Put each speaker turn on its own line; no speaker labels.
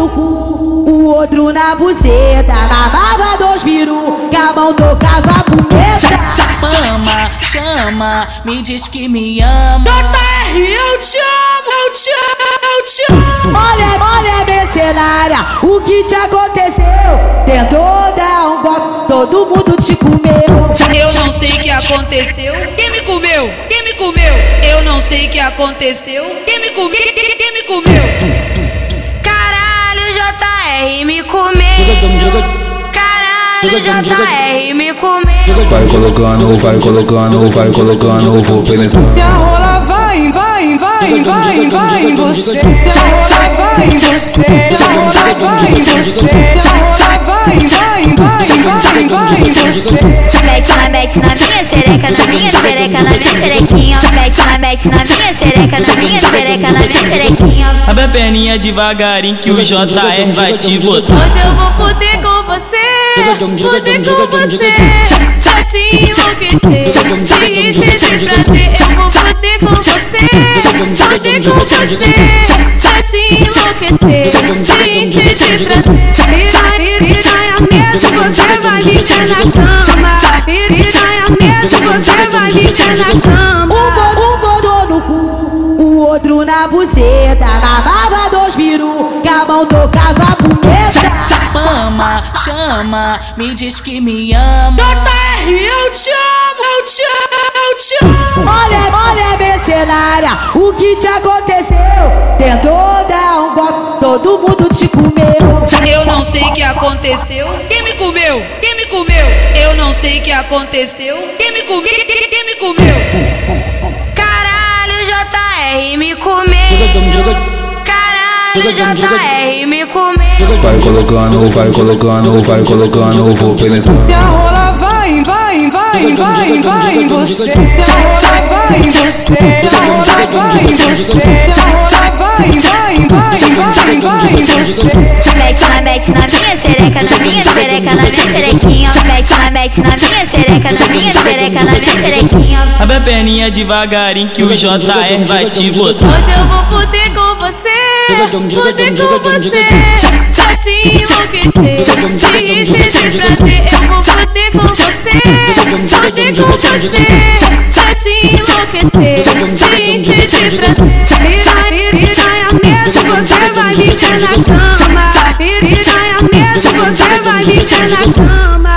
no cu, o outro na buceta. Mamava dois viru, que a mão tocava a punheta.
Mama, chama, me diz que me ama.
JR, eu te amo, eu te amo, eu te amo.
Olha, olha, mercenária, o que te aconteceu? Tentou dar um golpe, todo mundo te comeu.
Eu não sei o que aconteceu. Quem me comeu? Quem me comeu? Eu não sei o que aconteceu. Quem me comeu? Quem me comeu?
JR me comeu. Caralho, JR me comeu.
Vai colocando, vai colocando, vai colocando, vou penetrar.
Minha rola vai, vai, vai, vai, vai em você. Minha rola vai em você. Minha rola vai em você.
Mete na minha sereca, na minha sereca, na minha na minha sereca, na minha sereca, na minha.
Abre a perninha devagarinho que o JR vai te botar.
Hoje eu vou fuder com você, fuder com você, pra te enlouquecer, te encher de prazer. Eu vou fuder com você, fuder com você, pra te enlouquecer, te encher de prazer.
Piranha, piranha mesmo, você vai me ver na cama. Piranha mesmo, você vai me ver na cama.
Um, um botou no cu, o outro na buceta. Mamava dois viru, que a mão tocava a punheta.
Mama, chama, me diz que me ama.
JR, eu te amo, eu te amo, eu te amo.
Olha, olha, mercenária, o que te aconteceu? Tentou dar todo mundo te comeu.
Eu não sei o que aconteceu. Quem me comeu? Quem me comeu? Eu não sei o que aconteceu. Quem me comeu? Quem, me comeu?
Caralho, JR me comeu. Caralho, JR me comeu.
Vai colocando, vai colocando, vai colocando, vou penetrar.
Minha rola vai, vai, vai, vai, vai em você. Minha rola vai em você. Minha rola vai em você.
Mete na mete na minha sereca, na minha sereca, na minha serequinha. Mete na mete na minha sereca, na minha sereca, na minha serequinha.
Abre a perninha devagarinho que o JR vai te botar.
Hoje eu vou fuder com você, fuder com você, pra te enlouquecer, te encher de prazer. Eu vou fuder com você, fuder com você, pra te enlouquecer, te encher de prazer.
Me ver na cama. Piranha mesmo, você vai me ver na cama.